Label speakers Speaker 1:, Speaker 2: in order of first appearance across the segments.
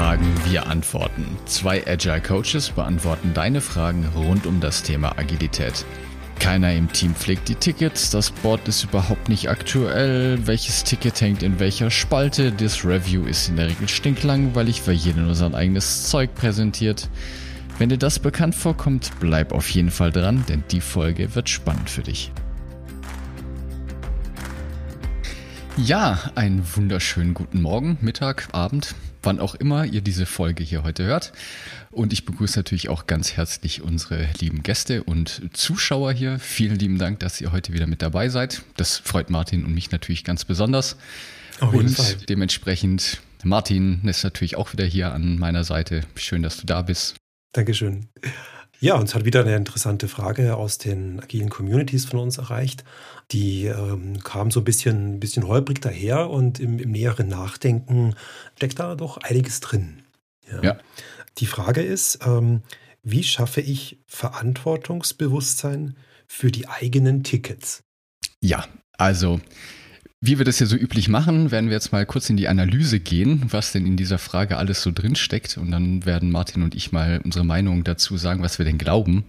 Speaker 1: Fragen, wir antworten. Zwei Agile Coaches beantworten deine Fragen rund um das Thema Agilität. Keiner im Team pflegt die Tickets, das Board ist überhaupt nicht aktuell, welches Ticket hängt in welcher Spalte, das Review ist in der Regel stinklangweilig, weil jeder nur sein eigenes Zeug präsentiert. Wenn dir das bekannt vorkommt, bleib auf jeden Fall dran, denn die Folge wird spannend für dich. Ja, einen wunderschönen guten Morgen, Mittag, Abend, wann auch immer ihr diese Folge hier heute hört. Und ich begrüße natürlich auch ganz herzlich unsere lieben Gäste und Zuschauer hier. Vielen lieben Dank, dass ihr heute wieder mit dabei seid. Das freut Martin und mich natürlich ganz besonders.
Speaker 2: Auf jeden
Speaker 1: und
Speaker 2: Fall.
Speaker 1: dementsprechend, Martin ist natürlich auch wieder hier an meiner Seite. Schön, dass du da bist.
Speaker 2: Dankeschön. Ja, uns hat wieder eine interessante Frage aus den agilen Communities von uns erreicht. Die ähm, kam so ein bisschen, ein bisschen holprig daher und im, im näheren Nachdenken steckt da doch einiges drin.
Speaker 1: Ja.
Speaker 2: Die Frage ist, ähm, wie schaffe ich Verantwortungsbewusstsein für die eigenen Tickets?
Speaker 1: Ja, also wie wir das ja so üblich machen, werden wir jetzt mal kurz in die Analyse gehen, was denn in dieser Frage alles so drin steckt. Und dann werden Martin und ich mal unsere Meinung dazu sagen, was wir denn glauben,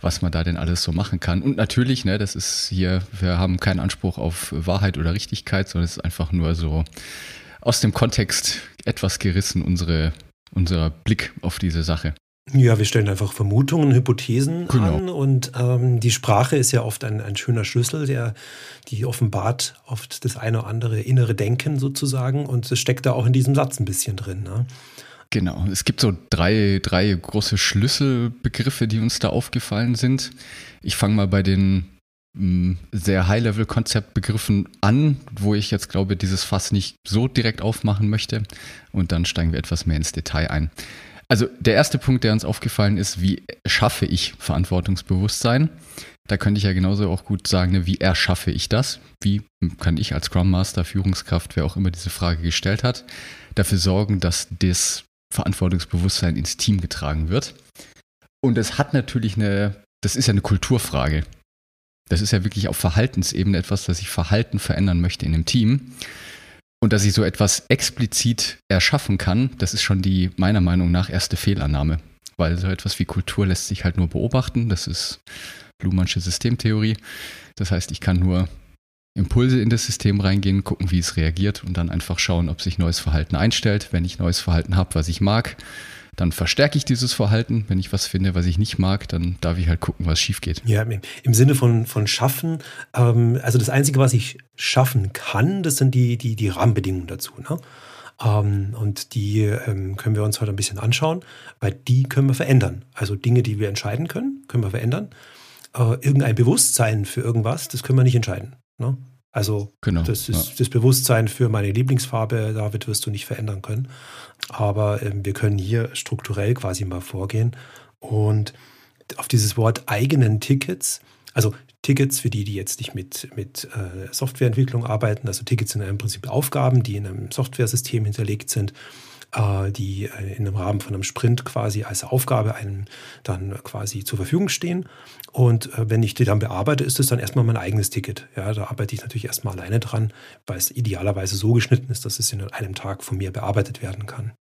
Speaker 1: was man da denn alles so machen kann. Und natürlich, ne, das ist hier, wir haben keinen Anspruch auf Wahrheit oder Richtigkeit, sondern es ist einfach nur so aus dem Kontext etwas gerissen, unsere, unser Blick auf diese Sache.
Speaker 2: Ja, wir stellen einfach Vermutungen, Hypothesen
Speaker 1: Genau.
Speaker 2: an und ähm, die Sprache ist ja oft ein, ein schöner Schlüssel, der die offenbart oft das eine oder andere innere Denken sozusagen und es steckt da auch in diesem Satz ein bisschen drin. Ne?
Speaker 1: Genau, es gibt so drei, drei große Schlüsselbegriffe, die uns da aufgefallen sind. Ich fange mal bei den mh, sehr High-Level-Konzeptbegriffen an, wo ich jetzt glaube, dieses Fass nicht so direkt aufmachen möchte. Und dann steigen wir etwas mehr ins Detail ein. Also der erste Punkt, der uns aufgefallen ist, wie schaffe ich Verantwortungsbewusstsein? Da könnte ich ja genauso auch gut sagen, ne, wie erschaffe ich das? Wie kann ich als Scrum Master, Führungskraft, wer auch immer diese Frage gestellt hat, dafür sorgen, dass das Verantwortungsbewusstsein ins Team getragen wird? Und es hat natürlich eine, das ist ja eine Kulturfrage. Das ist ja wirklich auf Verhaltensebene etwas, dass ich Verhalten verändern möchte in einem Team. Und dass ich so etwas explizit erschaffen kann, das ist schon die meiner Meinung nach erste Fehlannahme. Weil so etwas wie Kultur lässt sich halt nur beobachten. Das ist Luhmannsche Systemtheorie. Das heißt, ich kann nur Impulse in das System reingehen, gucken, wie es reagiert und dann einfach schauen, ob sich neues Verhalten einstellt. Wenn ich neues Verhalten habe, was ich mag, dann verstärke ich dieses Verhalten. Wenn ich was finde, was ich nicht mag, dann darf ich halt gucken, was schief geht.
Speaker 2: Ja, im, Sinne von, von schaffen, ähm, also das Einzige, was ich schaffen kann, das sind die, die, die Rahmenbedingungen dazu. Ne? Ähm, und die ähm, können wir uns heute ein bisschen anschauen, weil die können wir verändern. Also Dinge, die wir entscheiden können, können wir verändern. Äh, irgendein Bewusstsein für irgendwas, das können wir nicht entscheiden. Ne? Also
Speaker 1: Genau,
Speaker 2: das ist
Speaker 1: ja.
Speaker 2: das Bewusstsein für meine Lieblingsfarbe, David, wirst du nicht verändern können. Aber ähm, wir können hier strukturell quasi mal vorgehen und auf dieses Wort eigenen Tickets, also Tickets für die, die jetzt nicht mit, mit äh, Softwareentwicklung arbeiten, also Tickets sind im Prinzip Aufgaben, die in einem Softwaresystem hinterlegt sind, die äh, in einem Rahmen von einem Sprint quasi als Aufgabe einem dann quasi zur Verfügung stehen. Und äh, wenn ich die dann bearbeite, ist es dann erstmal mein eigenes Ticket. Ja, da arbeite ich natürlich erstmal alleine dran, weil es idealerweise so geschnitten ist, dass es in einem Tag von mir bearbeitet werden kann.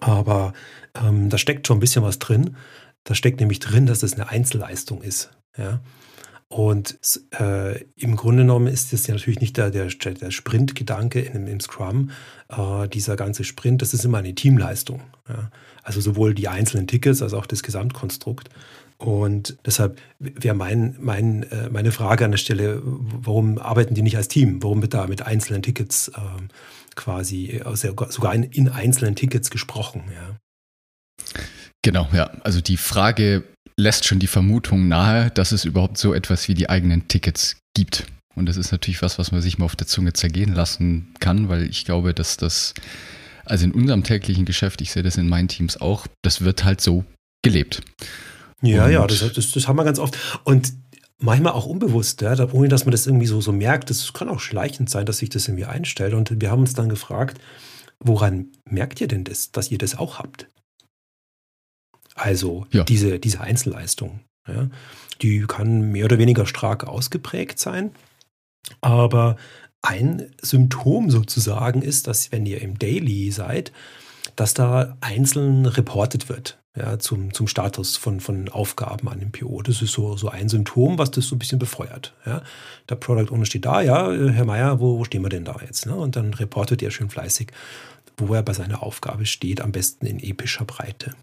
Speaker 2: Aber ähm, da steckt schon ein bisschen was drin. Da steckt nämlich drin, dass es eine Einzelleistung ist. Ja? Und äh, im Grunde genommen ist das ja natürlich nicht der, der, der Sprintgedanke in, im Scrum. Äh, dieser ganze Sprint, das ist immer eine Teamleistung. Ja? Also sowohl die einzelnen Tickets als auch das Gesamtkonstrukt. Und deshalb wäre mein, mein, äh, meine Frage an der Stelle, warum arbeiten die nicht als Team? Warum wird da mit einzelnen Tickets ähm, quasi also sogar in, in einzelnen Tickets gesprochen? Ja?
Speaker 1: Genau, ja. Also die Frage lässt schon die Vermutung nahe, dass es überhaupt so etwas wie die eigenen Tickets gibt. Und das ist natürlich was, was man sich mal auf der Zunge zergehen lassen kann, weil ich glaube, dass das Also in unserem täglichen Geschäft, ich sehe das in meinen Teams auch, das wird halt so gelebt.
Speaker 2: Ja, und ja, das, das, das haben wir ganz oft. Und manchmal auch unbewusst, ja, ohne dass man das irgendwie so, so merkt. Das kann auch schleichend sein, dass sich das irgendwie einstellt. Und wir haben uns dann gefragt, woran merkt ihr denn das, dass ihr das auch habt? Also ja. diese, diese Einzelleistung. Ja, die kann mehr oder weniger stark ausgeprägt sein. Aber ein Symptom sozusagen ist, dass wenn ihr im Daily seid, dass da einzeln reportet wird ja, zum, zum Status von, von Aufgaben an dem PO. Das ist so, so ein Symptom, was das so ein bisschen befeuert. Ja. Der Product Owner steht da, ja, Herr Meier, wo, wo stehen wir denn da jetzt? Ne? Und dann reportet er schön fleißig, wo er bei seiner Aufgabe steht, am besten in epischer Breite.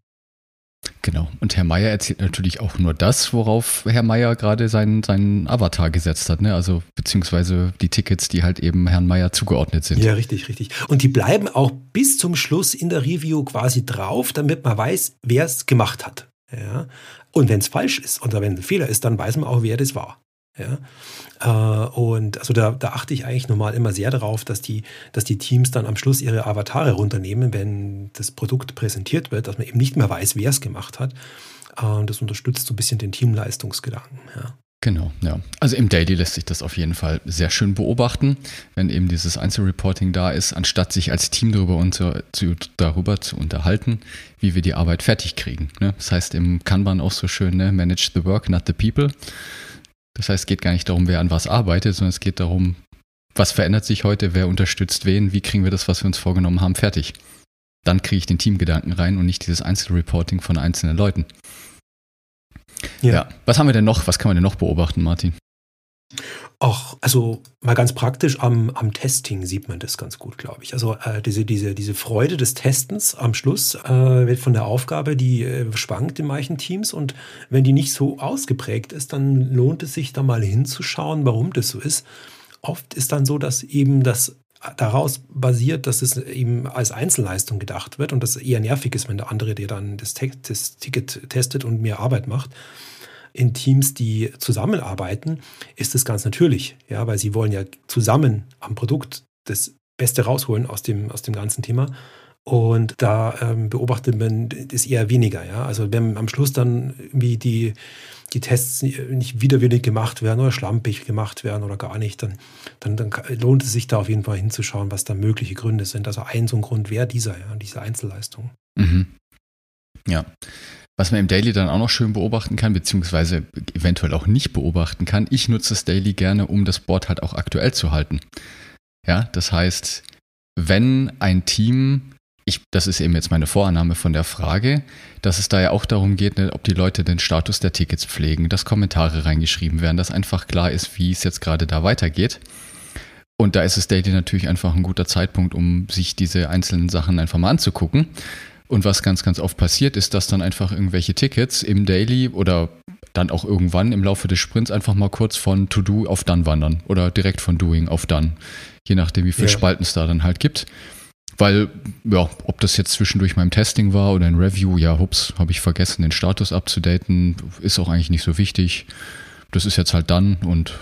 Speaker 1: Genau. Und Herr Meier erzählt natürlich auch nur das, worauf Herr Meier gerade seinen, seinen Avatar gesetzt hat, ne? Also beziehungsweise die Tickets, die halt eben Herrn Meier zugeordnet sind.
Speaker 2: Ja, richtig, richtig. Und die bleiben auch bis zum Schluss in der Review quasi drauf, damit man weiß, wer es gemacht hat. Ja. Und wenn es falsch ist oder wenn ein Fehler ist, dann weiß man auch, wer das war. Ja? Äh, und also da, da, achte ich eigentlich normal immer sehr darauf, dass die, dass die Teams dann am Schluss ihre Avatare runternehmen, wenn das Produkt präsentiert wird, dass man eben nicht mehr weiß, wer es gemacht hat. Und das unterstützt so ein bisschen den Teamleistungsgedanken. Ja.
Speaker 1: Genau, ja. Also im Daily lässt sich das auf jeden Fall sehr schön beobachten, wenn eben dieses Einzelreporting da ist, anstatt sich als Team darüber, unter, zu, darüber zu unterhalten, wie wir die Arbeit fertig kriegen. Ne? Das heißt im Kanban auch so schön, ne? manage the work, not the people. Das heißt, es geht gar nicht darum, wer an was arbeitet, sondern es geht darum, was verändert sich heute, wer unterstützt wen, wie kriegen wir das, was wir uns vorgenommen haben, fertig. Dann kriege ich den Teamgedanken rein und nicht dieses Einzelreporting von einzelnen Leuten. Ja. ja. Was haben wir denn noch? Was kann man denn noch beobachten, Martin?
Speaker 2: Ach, also mal ganz praktisch am, am Testing sieht man das ganz gut, glaube ich. Also äh, diese, diese, diese Freude des Testens am Schluss äh, wird von der Aufgabe, die äh, schwankt in manchen Teams und wenn die nicht so ausgeprägt ist, dann lohnt es sich da mal hinzuschauen, warum das so ist. Oft ist dann so, dass eben das daraus basiert, dass es eben als Einzelleistung gedacht wird und das eher nervig ist, wenn der andere dir dann das, das Ticket testet und mehr Arbeit macht in Teams, die zusammenarbeiten, ist es ganz natürlich, ja, weil sie wollen ja zusammen am Produkt das Beste rausholen aus dem, aus dem ganzen Thema. Und da ähm, beobachtet man das eher weniger, ja. Also wenn am Schluss dann irgendwie die, die Tests nicht widerwillig gemacht werden oder schlampig gemacht werden oder gar nicht, dann, dann, dann lohnt es sich da auf jeden Fall hinzuschauen, was da mögliche Gründe sind. Also ein so ein Grund wäre dieser, ja, diese Einzelleistung.
Speaker 1: Mhm. Ja. Was man im Daily dann auch noch schön beobachten kann, beziehungsweise eventuell auch nicht beobachten kann, ich nutze das Daily gerne, um das Board halt auch aktuell zu halten. Ja, das heißt, wenn ein Team, ich, das ist eben jetzt meine Vorannahme von der Frage, dass es da ja auch darum geht, ne, ob die Leute den Status der Tickets pflegen, dass Kommentare reingeschrieben werden, dass einfach klar ist, wie es jetzt gerade da weitergeht. Und da ist es Daily natürlich einfach ein guter Zeitpunkt, um sich diese einzelnen Sachen einfach mal anzugucken. Und was ganz, ganz oft passiert, ist, dass dann einfach irgendwelche Tickets im Daily oder dann auch irgendwann im Laufe des Sprints einfach mal kurz von To-Do auf Done wandern oder direkt von Doing auf Done. Je nachdem, wie viele ja. Spalten es da dann halt gibt. Weil, ja, ob das jetzt zwischendurch meinem Testing war oder ein Review, ja, hups, habe ich vergessen, den Status abzudaten, ist auch eigentlich nicht so wichtig. Das ist jetzt halt dann und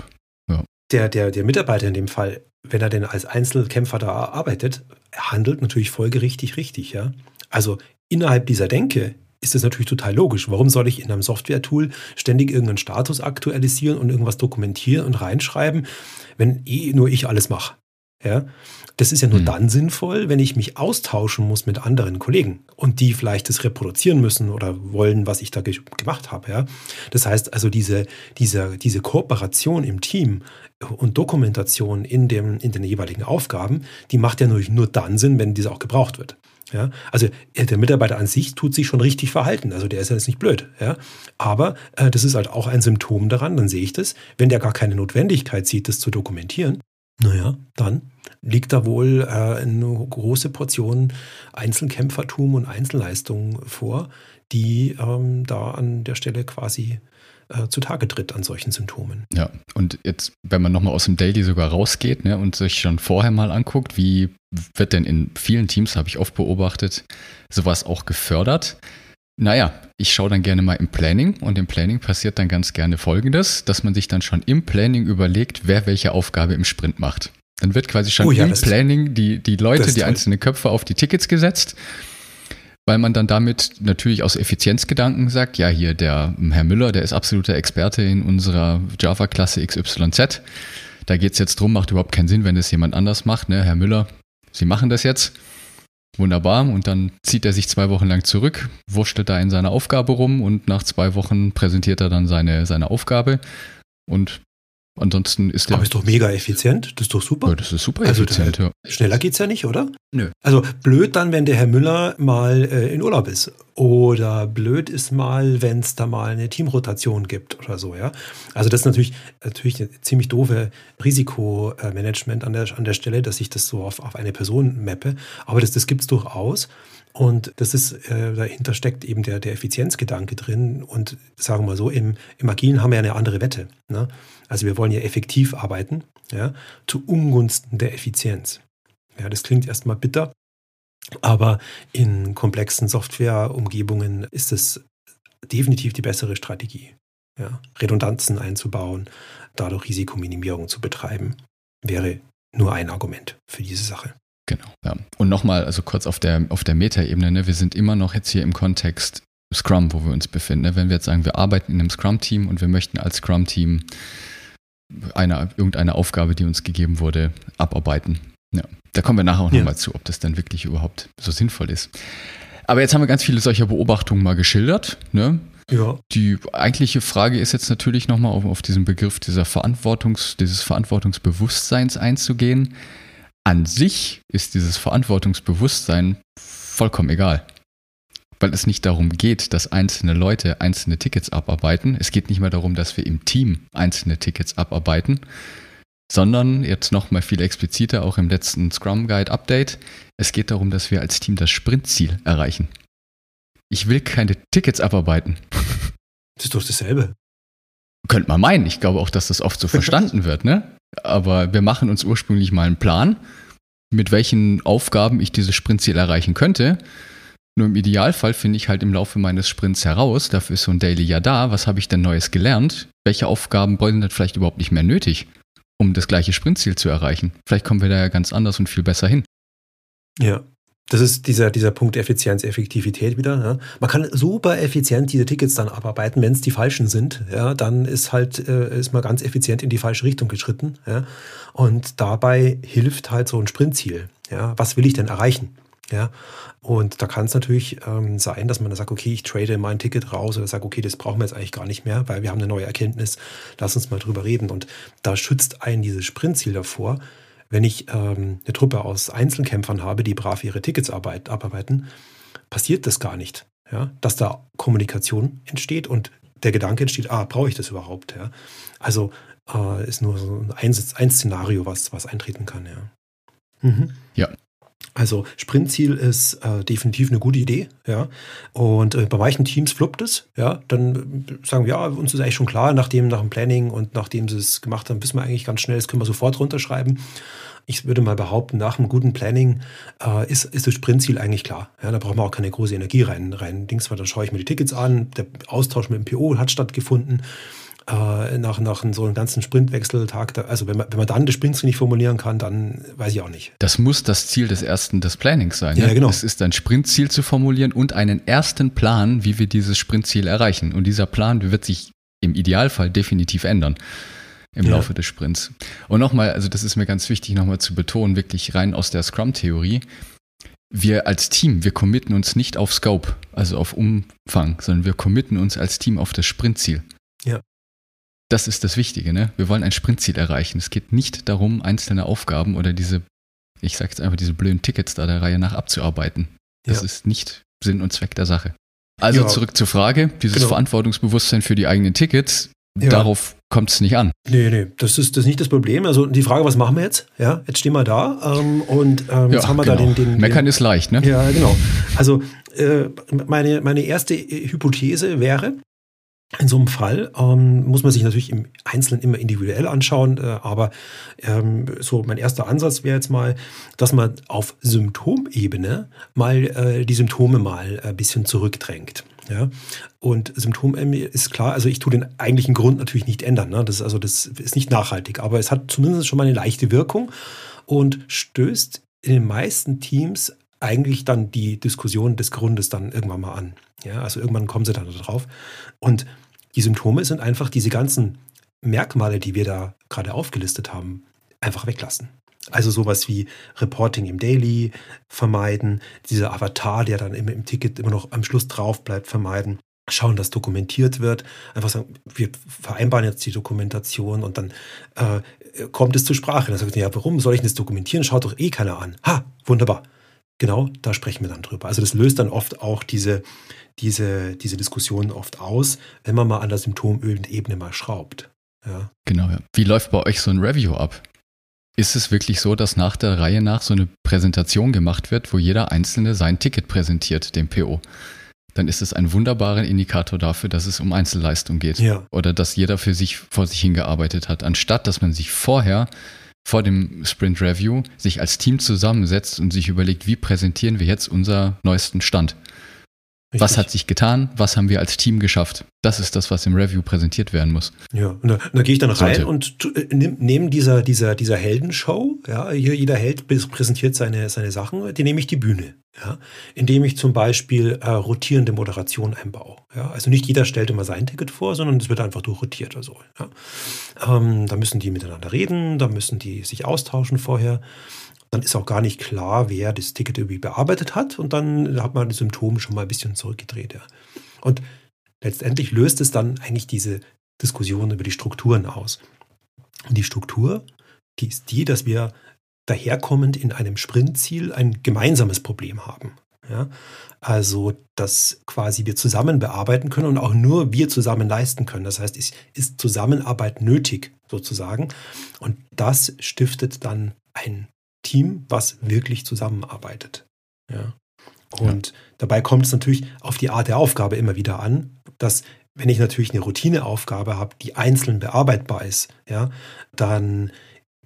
Speaker 1: ja.
Speaker 2: Der, der, der Mitarbeiter in dem Fall, wenn er denn als Einzelkämpfer da arbeitet, handelt natürlich folgerichtig richtig, ja. Also innerhalb dieser Denke ist das natürlich total logisch. Warum soll ich in einem Software-Tool ständig irgendeinen Status aktualisieren und irgendwas dokumentieren und reinschreiben, wenn eh nur ich alles mache? Ja, das ist ja nur mhm. dann sinnvoll, wenn ich mich austauschen muss mit anderen Kollegen und die vielleicht das reproduzieren müssen oder wollen, was ich da ge gemacht habe. Ja, das heißt also diese, diese, diese Kooperation im Team und Dokumentation in, dem, in den jeweiligen Aufgaben, die macht ja nur, nur dann Sinn, wenn diese auch gebraucht wird. Ja, also äh, der Mitarbeiter an sich tut sich schon richtig verhalten. Also der ist ja jetzt nicht blöd. Ja, aber äh, das ist halt auch ein Symptom daran. Dann sehe ich das. Wenn der gar keine Notwendigkeit sieht, das zu dokumentieren, naja, dann liegt da wohl äh, eine große Portion Einzelkämpfertum und Einzelleistung vor, die ähm, da an der Stelle quasi äh, zutage tritt an solchen Symptomen.
Speaker 1: Ja, und jetzt, wenn man nochmal aus dem Daily sogar rausgeht ne, und sich schon vorher mal anguckt, wie wird denn in vielen Teams, habe ich oft beobachtet, sowas auch gefördert. Naja, ich schaue dann gerne mal im Planning und im Planning passiert dann ganz gerne Folgendes, dass man sich dann schon im Planning überlegt, wer welche Aufgabe im Sprint macht. Dann wird quasi schon oh, ja, im Planning die, die Leute, die einzelnen Köpfe auf die Tickets gesetzt, weil man dann damit natürlich aus Effizienzgedanken sagt, ja, hier der Herr Müller, der ist absoluter Experte in unserer Java-Klasse XYZ. Da geht es jetzt drum, macht überhaupt keinen Sinn, wenn es jemand anders macht. Ne? Herr Müller, Sie machen das jetzt. Wunderbar. Und dann zieht er sich zwei Wochen lang zurück, wurschtelt da in seiner Aufgabe rum und nach zwei Wochen präsentiert er dann seine, seine Aufgabe. Und Ansonsten ist der.
Speaker 2: Aber ist doch mega effizient. Das ist doch super.
Speaker 1: Ja, das ist super also effizient,
Speaker 2: ja. Schneller geht's ja nicht, oder?
Speaker 1: Nö.
Speaker 2: Also blöd dann, wenn der Herr Müller mal äh, in Urlaub ist. Oder blöd ist mal, wenn es da mal eine Teamrotation gibt oder so, ja. Also das ist natürlich, natürlich eine ziemlich doofe Risikomanagement an der, an der Stelle, dass ich das so auf, auf eine Person mappe. Aber das, das gibt es durchaus. Und das ist, äh, dahinter steckt eben der, der Effizienzgedanke drin. Und sagen wir mal so, im, im Agilen haben wir eine andere Wette. Ne? Also wir wollen ja effektiv arbeiten, ja, zu Ungunsten der Effizienz. Ja, das klingt erstmal bitter, aber in komplexen Softwareumgebungen ist es definitiv die bessere Strategie. Ja, Redundanzen einzubauen, dadurch Risikominimierung zu betreiben, wäre nur ein Argument für diese Sache.
Speaker 1: Genau. Ja. Und nochmal, also kurz auf der, auf der Meta-Ebene, ne, wir sind immer noch jetzt hier im Kontext Scrum, wo wir uns befinden. Ne? Wenn wir jetzt sagen, wir arbeiten in einem Scrum-Team und wir möchten als Scrum-Team eine, irgendeine Aufgabe, die uns gegeben wurde, abarbeiten. Ja, da kommen wir nachher auch ja. nochmal zu, ob das dann wirklich überhaupt so sinnvoll ist. Aber jetzt haben wir ganz viele solcher Beobachtungen mal geschildert. Ne?
Speaker 2: Ja.
Speaker 1: Die eigentliche Frage ist jetzt natürlich nochmal auf, auf diesen Begriff dieser Verantwortungs, dieses Verantwortungsbewusstseins einzugehen. An sich ist dieses Verantwortungsbewusstsein vollkommen egal weil es nicht darum geht, dass einzelne Leute einzelne Tickets abarbeiten. Es geht nicht mehr darum, dass wir im Team einzelne Tickets abarbeiten, sondern jetzt nochmal viel expliziter, auch im letzten Scrum Guide Update, es geht darum, dass wir als Team das Sprintziel erreichen. Ich will keine Tickets abarbeiten.
Speaker 2: Das ist doch dasselbe.
Speaker 1: Könnte man meinen. Ich glaube auch, dass das oft so verstanden wird, ne? Aber wir machen uns ursprünglich mal einen Plan, mit welchen Aufgaben ich dieses Sprintziel erreichen könnte. Nur im Idealfall finde ich halt im Laufe meines Sprints heraus, dafür ist so ein Daily ja da, was habe ich denn Neues gelernt? Welche Aufgaben sind vielleicht überhaupt nicht mehr nötig, um das gleiche Sprintziel zu erreichen? Vielleicht kommen wir da ja ganz anders und viel besser hin.
Speaker 2: Ja, das ist dieser, dieser Punkt Effizienz, Effektivität wieder. Ja. Man kann super effizient diese Tickets dann abarbeiten, wenn es die falschen sind. Ja, dann ist halt äh, ist man ganz effizient in die falsche Richtung geschritten. Ja. Und dabei hilft halt so ein Sprintziel. Ja. Was will ich denn erreichen? Ja, und da kann es natürlich ähm, sein, dass man da sagt, okay, ich trade mein Ticket raus oder sage, okay, das brauchen wir jetzt eigentlich gar nicht mehr, weil wir haben eine neue Erkenntnis, lass uns mal drüber reden. Und da schützt einen dieses Sprintziel davor, wenn ich ähm, eine Truppe aus Einzelkämpfern habe, die brav ihre Tickets arbeit, abarbeiten, passiert das gar nicht. Ja? Dass da Kommunikation entsteht und der Gedanke entsteht, ah, brauche ich das überhaupt? Ja? Also äh, ist nur so ein, ein Szenario, was, was eintreten kann. Ja.
Speaker 1: Mhm. Ja,
Speaker 2: also Sprintziel ist äh, definitiv eine gute Idee, ja. Und äh, bei manchen Teams fluppt es, ja. Dann äh, sagen wir, ja, uns ist eigentlich schon klar, nachdem nach dem Planning und nachdem sie es gemacht haben, wissen wir eigentlich ganz schnell, das können wir sofort runterschreiben. Ich würde mal behaupten, nach einem guten Planning äh, ist, ist das Sprintziel eigentlich klar. Ja, da braucht man auch keine große Energie rein. rein Dings, weil dann schaue ich mir die Tickets an, der Austausch mit dem PO hat stattgefunden äh, nach, nach so einem ganzen Sprintwechseltag, da, also wenn man, wenn man dann das Sprintziel nicht formulieren kann, dann weiß ich auch nicht.
Speaker 1: Das muss das Ziel des ersten des Plannings sein. Ne?
Speaker 2: Ja, genau.
Speaker 1: Es ist ein Sprintziel zu formulieren und einen ersten Plan, wie wir dieses Sprintziel erreichen. Und dieser Plan wird sich im Idealfall definitiv ändern im ja. Laufe des Sprints. Und nochmal, also das ist mir ganz wichtig nochmal zu betonen, wirklich rein aus der Scrum-Theorie. Wir als Team, wir committen uns nicht auf Scope, also auf Umfang, sondern wir committen uns als Team auf das Sprintziel.
Speaker 2: Ja.
Speaker 1: Das ist das Wichtige, ne? Wir wollen ein Sprintziel erreichen. Es geht nicht darum, einzelne Aufgaben oder diese, ich sag jetzt einfach, diese blöden Tickets da der Reihe nach abzuarbeiten. Das ja. ist nicht Sinn und Zweck der Sache. Also ja. zurück zur Frage, dieses genau. Verantwortungsbewusstsein für die eigenen Tickets, ja. darauf kommt es nicht an.
Speaker 2: Nee, nee, das ist, das ist nicht das Problem. Also die Frage, was machen wir jetzt? Ja, jetzt stehen wir da ähm, und ähm, jetzt haben wir genau. da den, den, den
Speaker 1: Meckern ist leicht, ne?
Speaker 2: Ja, genau. Also äh, meine, meine erste Hypothese wäre, in so einem Fall ähm, muss man sich natürlich im Einzelnen immer individuell anschauen, äh, aber ähm, so mein erster Ansatz wäre jetzt mal, dass man auf Symptomebene mal äh, die Symptome mal ein bisschen zurückdrängt. Ja, und Symptom ist klar, also ich tue den eigentlichen Grund natürlich nicht ändern. Ne? Das, ist also das ist nicht nachhaltig, aber es hat zumindest schon mal eine leichte Wirkung und stößt in den meisten Teams eigentlich dann die Diskussion des Grundes dann irgendwann mal an. Ja, also irgendwann kommen sie dann darauf. Und die Symptome sind einfach diese ganzen Merkmale, die wir da gerade aufgelistet haben, einfach weglassen. Also sowas wie Reporting im Daily vermeiden, dieser Avatar, der dann immer im Ticket immer noch am Schluss drauf bleibt, vermeiden. Schauen, dass dokumentiert wird. Einfach sagen, wir vereinbaren jetzt die Dokumentation und dann äh, kommt es zur Sprache. Dann sagt man, ja, warum soll ich das dokumentieren? Schaut doch eh keiner an. Ha, wunderbar. Genau, da sprechen wir dann drüber. Also das löst dann oft auch diese, diese, diese Diskussion oft aus, wenn man mal an der Symptomebene mal schraubt. Ja.
Speaker 1: Genau, ja. Wie läuft bei euch so ein Review ab? Ist es wirklich so, dass nach der Reihe nach so eine Präsentation gemacht wird, wo jeder Einzelne sein Ticket präsentiert, dem PO? Dann ist es ein wunderbarer Indikator dafür, dass es um Einzelleistung geht. Ja. Oder dass jeder für sich vor sich hingearbeitet hat, anstatt dass man sich vorher vor dem Sprint Review sich als Team zusammensetzt und sich überlegt, wie präsentieren wir jetzt unser neuesten Stand. Richtig. Was hat sich getan? Was haben wir als Team geschafft? Das ist das, was im Review präsentiert werden muss.
Speaker 2: Ja, und da, da gehe ich dann rein Sollte. und äh, nehme dieser, dieser, dieser Heldenshow, ja, hier jeder Held präsentiert seine, seine Sachen, die nehme ich die Bühne, ja, indem ich zum Beispiel äh, rotierende Moderation einbaue. Ja. Also nicht jeder stellt immer sein Ticket vor, sondern es wird einfach durchrotiert oder so. Ja. Ähm, da müssen die miteinander reden, da müssen die sich austauschen vorher dann ist auch gar nicht klar, wer das Ticket irgendwie bearbeitet hat und dann hat man die Symptome schon mal ein bisschen zurückgedreht. Ja. Und letztendlich löst es dann eigentlich diese Diskussion über die Strukturen aus. Und die Struktur, die ist die, dass wir daherkommend in einem Sprintziel ein gemeinsames Problem haben. Ja? Also, dass quasi wir zusammen bearbeiten können und auch nur wir zusammen leisten können. Das heißt, es ist Zusammenarbeit nötig, sozusagen. Und das stiftet dann ein Team, was wirklich zusammenarbeitet. Ja. Und ja. dabei kommt es natürlich auf die Art der Aufgabe immer wieder an, dass wenn ich natürlich eine Routineaufgabe habe, die einzeln bearbeitbar ist, ja, dann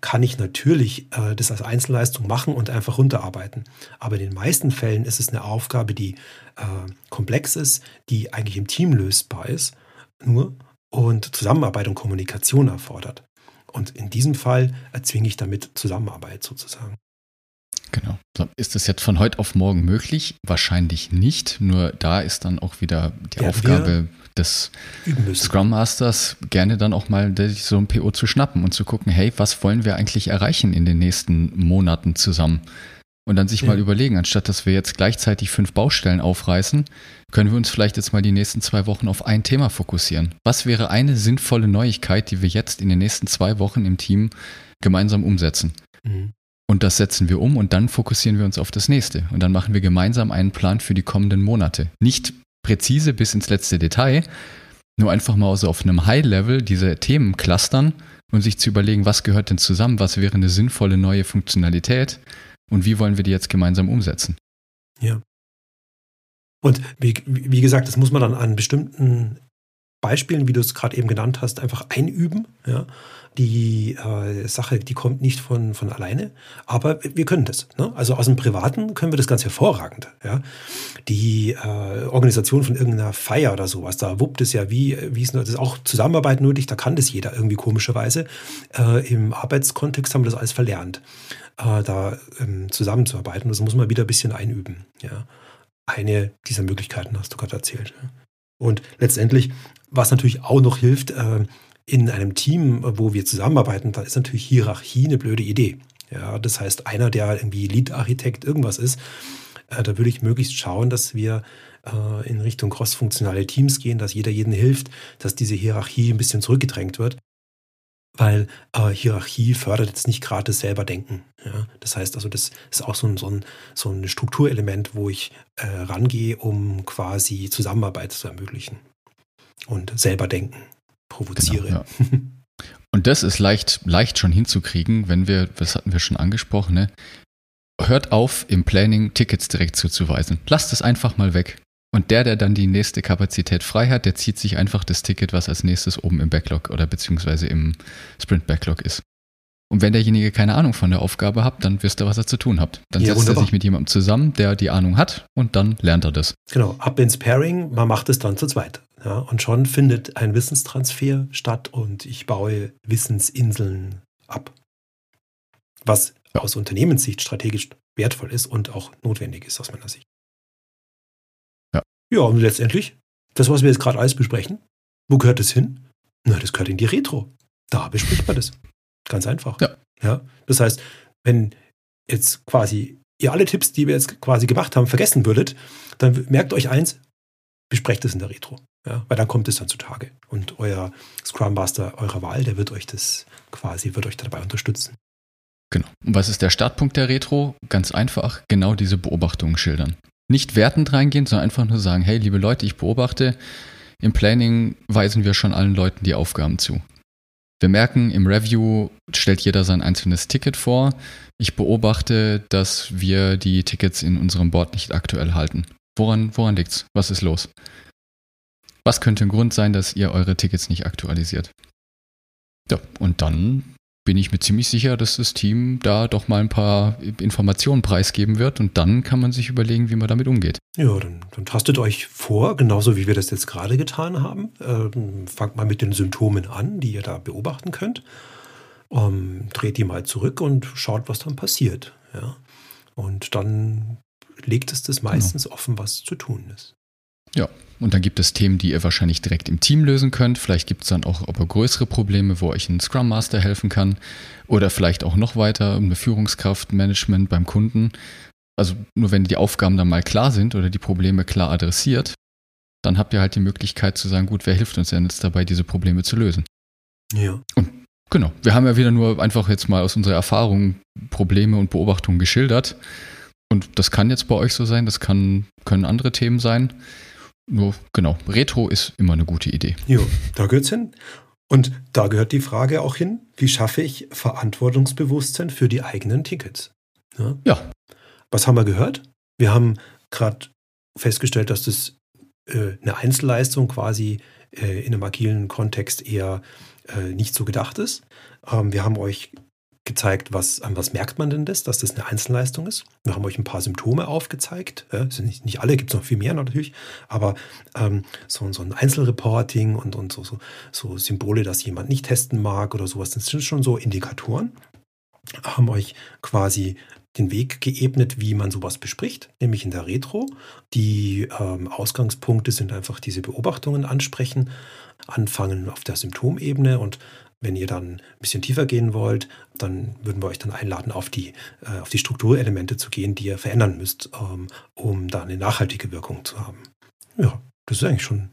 Speaker 2: kann ich natürlich äh, das als Einzelleistung machen und einfach runterarbeiten. Aber in den meisten Fällen ist es eine Aufgabe, die äh, komplex ist, die eigentlich im Team lösbar ist, nur und Zusammenarbeit und Kommunikation erfordert. Und in diesem Fall erzwinge ich damit Zusammenarbeit sozusagen.
Speaker 1: Genau. So, ist das jetzt von heute auf morgen möglich? Wahrscheinlich nicht. Nur da ist dann auch wieder die ja, Aufgabe des Scrum Masters, gerne dann auch mal so ein PO zu schnappen und zu gucken, hey, was wollen wir eigentlich erreichen in den nächsten Monaten zusammen? Und dann sich ja. mal überlegen, anstatt dass wir jetzt gleichzeitig fünf Baustellen aufreißen, können wir uns vielleicht jetzt mal die nächsten zwei Wochen auf ein Thema fokussieren. Was wäre eine sinnvolle Neuigkeit, die wir jetzt in den nächsten zwei Wochen im Team gemeinsam umsetzen? Mhm. Und das setzen wir um und dann fokussieren wir uns auf das nächste. Und dann machen wir gemeinsam einen Plan für die kommenden Monate. Nicht präzise bis ins letzte Detail, nur einfach mal so auf einem High-Level diese Themen clustern und sich zu überlegen, was gehört denn zusammen, was wäre eine sinnvolle neue Funktionalität und wie wollen wir die jetzt gemeinsam umsetzen.
Speaker 2: Ja. Und wie, wie gesagt, das muss man dann an bestimmten Beispielen, wie du es gerade eben genannt hast, einfach einüben. Ja. Die äh, Sache, die kommt nicht von, von alleine, aber wir können das. Ne? Also aus dem Privaten können wir das ganz hervorragend. Ja? Die äh, Organisation von irgendeiner Feier oder sowas, da wuppt es ja wie, wie ist das ist auch Zusammenarbeit nötig, da kann das jeder irgendwie komischerweise. Äh, Im Arbeitskontext haben wir das alles verlernt, äh, da ähm, zusammenzuarbeiten. Das muss man wieder ein bisschen einüben. Ja? Eine dieser Möglichkeiten hast du gerade erzählt. Ja? Und letztendlich, was natürlich auch noch hilft, äh, in einem Team, wo wir zusammenarbeiten, da ist natürlich Hierarchie eine blöde Idee. Ja, das heißt, einer, der irgendwie Lead-Architekt irgendwas ist, äh, da würde ich möglichst schauen, dass wir äh, in Richtung cross-funktionale Teams gehen, dass jeder jedem hilft, dass diese Hierarchie ein bisschen zurückgedrängt wird. Weil äh, Hierarchie fördert jetzt nicht gerade das selber Denken. Ja? Das heißt also, das ist auch so ein, so ein, so ein Strukturelement, wo ich äh, rangehe, um quasi Zusammenarbeit zu ermöglichen und selber denken provoziere. Genau, ja.
Speaker 1: Und das ist leicht, leicht schon hinzukriegen, wenn wir, das hatten wir schon angesprochen, ne? hört auf, im Planning Tickets direkt zuzuweisen. Lasst es einfach mal weg. Und der, der dann die nächste Kapazität frei hat, der zieht sich einfach das Ticket, was als nächstes oben im Backlog oder beziehungsweise im Sprint Backlog ist. Und wenn derjenige keine Ahnung von der Aufgabe hat, dann wisst ihr, was er zu tun habt. Dann ja, setzt wunderbar. er sich mit jemandem zusammen, der die Ahnung hat und dann lernt er das.
Speaker 2: Genau, ab ins Pairing, man macht es dann zu zweit. Ja, und schon findet ein Wissenstransfer statt und ich baue Wissensinseln ab. Was ja. aus Unternehmenssicht strategisch wertvoll ist und auch notwendig ist aus meiner Sicht. Ja. Und letztendlich, das, was wir jetzt gerade alles besprechen, wo gehört das hin? Na, das gehört in die Retro. Da bespricht man das. Ganz einfach. Ja. ja. Das heißt, wenn jetzt quasi ihr alle Tipps, die wir jetzt quasi gemacht haben, vergessen würdet, dann merkt euch eins, besprecht es in der Retro. Ja, weil dann kommt es dann zutage. Und euer Scrum Master eurer Wahl, der wird euch das quasi, wird euch dabei unterstützen.
Speaker 1: Genau. Und was ist der Startpunkt der Retro? Ganz einfach, genau diese Beobachtungen schildern. Nicht wertend reingehen, sondern einfach nur sagen, hey, liebe Leute, ich beobachte, im Planning weisen wir schon allen Leuten die Aufgaben zu. Wir merken, im Review stellt jeder sein einzelnes Ticket vor. Ich beobachte, dass wir die Tickets in unserem Board nicht aktuell halten. Woran, woran liegt's? Was ist los? Was könnte ein Grund sein, dass ihr eure Tickets nicht aktualisiert? Ja, und dann bin ich mir ziemlich sicher, dass das Team da doch mal ein paar Informationen preisgeben wird und dann kann man sich überlegen, wie man damit umgeht.
Speaker 2: Ja, dann, dann tastet euch vor, genauso wie wir das jetzt gerade getan haben. Ähm, fangt mal mit den Symptomen an, die ihr da beobachten könnt. Ähm, dreht die mal zurück und schaut, was dann passiert. Ja? Und dann legt es das meistens genau. offen, was zu tun ist.
Speaker 1: Ja, und dann gibt es Themen, die ihr wahrscheinlich direkt im Team lösen könnt. Vielleicht gibt es dann auch aber größere Probleme, wo euch ein Scrum Master helfen kann. Oder vielleicht auch noch weiter um eine Führungskraft, Management beim Kunden. Also nur wenn die Aufgaben dann mal klar sind oder die Probleme klar adressiert, dann habt ihr halt die Möglichkeit zu sagen, gut, wer hilft uns denn jetzt dabei, diese Probleme zu lösen?
Speaker 2: Ja.
Speaker 1: Und genau, wir haben ja wieder nur einfach jetzt mal aus unserer Erfahrung Probleme und Beobachtungen geschildert. Und das kann jetzt bei euch so sein, das kann, können andere Themen sein. Nur, genau, Retro ist immer eine gute Idee.
Speaker 2: Jo, da gehört's hin. Und da gehört die Frage auch hin, wie schaffe ich Verantwortungsbewusstsein für die eigenen Tickets?
Speaker 1: Ja. ja.
Speaker 2: Was haben wir gehört? Wir haben gerade festgestellt, dass das äh, eine Einzelleistung quasi äh, in einem agilen Kontext eher äh, nicht so gedacht ist. Ähm, wir haben euch gezeigt, was, an was merkt man denn das, dass das eine Einzelleistung ist. Wir haben euch ein paar Symptome aufgezeigt. Ja, sind nicht, nicht alle, gibt es noch viel mehr natürlich, aber ähm, so, so ein Einzelreporting und, und so, so, so Symbole, dass jemand nicht testen mag oder sowas, das sind schon so Indikatoren. Haben euch quasi den Weg geebnet, wie man sowas bespricht, nämlich in der Retro. Die ähm, Ausgangspunkte sind einfach diese Beobachtungen ansprechen, anfangen auf der Symptomebene und wenn ihr dann ein bisschen tiefer gehen wollt, dann würden wir euch dann einladen, auf die, äh, auf die Strukturelemente zu gehen, die ihr verändern müsst, ähm, um da eine nachhaltige Wirkung zu haben. Ja, das ist eigentlich schon.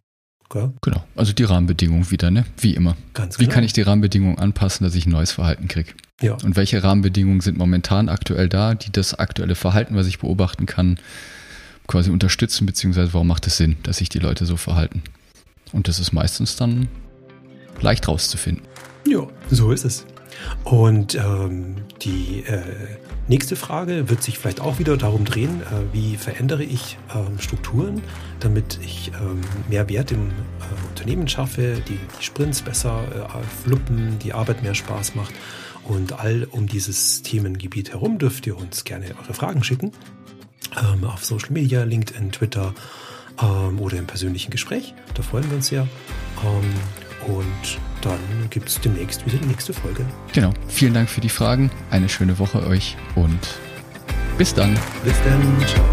Speaker 1: Gell? Genau, also die Rahmenbedingungen wieder, ne? Wie immer. Ganz genau. Wie kann ich die Rahmenbedingungen anpassen, dass ich ein neues Verhalten kriege? Ja. Und welche Rahmenbedingungen sind momentan aktuell da, die das aktuelle Verhalten, was ich beobachten kann, quasi unterstützen, beziehungsweise warum macht es Sinn, dass sich die Leute so verhalten? Und das ist meistens dann leicht rauszufinden.
Speaker 2: Ja, so ist es. Und ähm, die äh, nächste Frage wird sich vielleicht auch wieder darum drehen, äh, wie verändere ich ähm, Strukturen, damit ich ähm, mehr Wert im äh, Unternehmen schaffe, die, die Sprints besser äh, fluppen, die Arbeit mehr Spaß macht. Und all um dieses Themengebiet herum dürft ihr uns gerne eure Fragen schicken. Ähm, auf Social Media, LinkedIn, Twitter ähm, oder im persönlichen Gespräch. Da freuen wir uns sehr. Und dann gibt es demnächst wieder die nächste Folge.
Speaker 1: Genau. Vielen Dank für die Fragen. Eine schöne Woche euch und bis dann.
Speaker 2: Bis dann. Ciao.